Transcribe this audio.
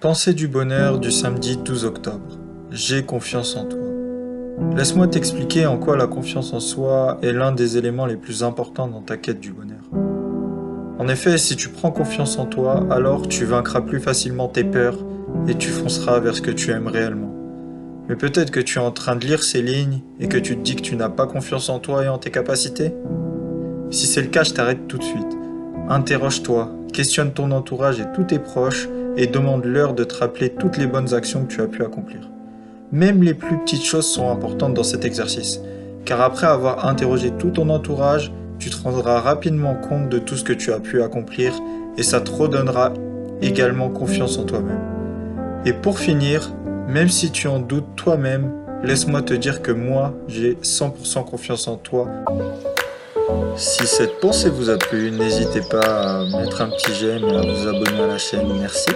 Pensée du bonheur du samedi 12 octobre. J'ai confiance en toi. Laisse-moi t'expliquer en quoi la confiance en soi est l'un des éléments les plus importants dans ta quête du bonheur. En effet, si tu prends confiance en toi, alors tu vaincras plus facilement tes peurs et tu fonceras vers ce que tu aimes réellement. Mais peut-être que tu es en train de lire ces lignes et que tu te dis que tu n'as pas confiance en toi et en tes capacités Si c'est le cas, je t'arrête tout de suite. Interroge-toi, questionne ton entourage et tous tes proches et demande-leur de te rappeler toutes les bonnes actions que tu as pu accomplir. Même les plus petites choses sont importantes dans cet exercice, car après avoir interrogé tout ton entourage, tu te rendras rapidement compte de tout ce que tu as pu accomplir et ça te redonnera également confiance en toi-même. Et pour finir, même si tu en doutes toi-même, laisse-moi te dire que moi, j'ai 100% confiance en toi. Si cette pensée vous a plu, n'hésitez pas à mettre un petit j'aime et à vous abonner à la chaîne. Merci.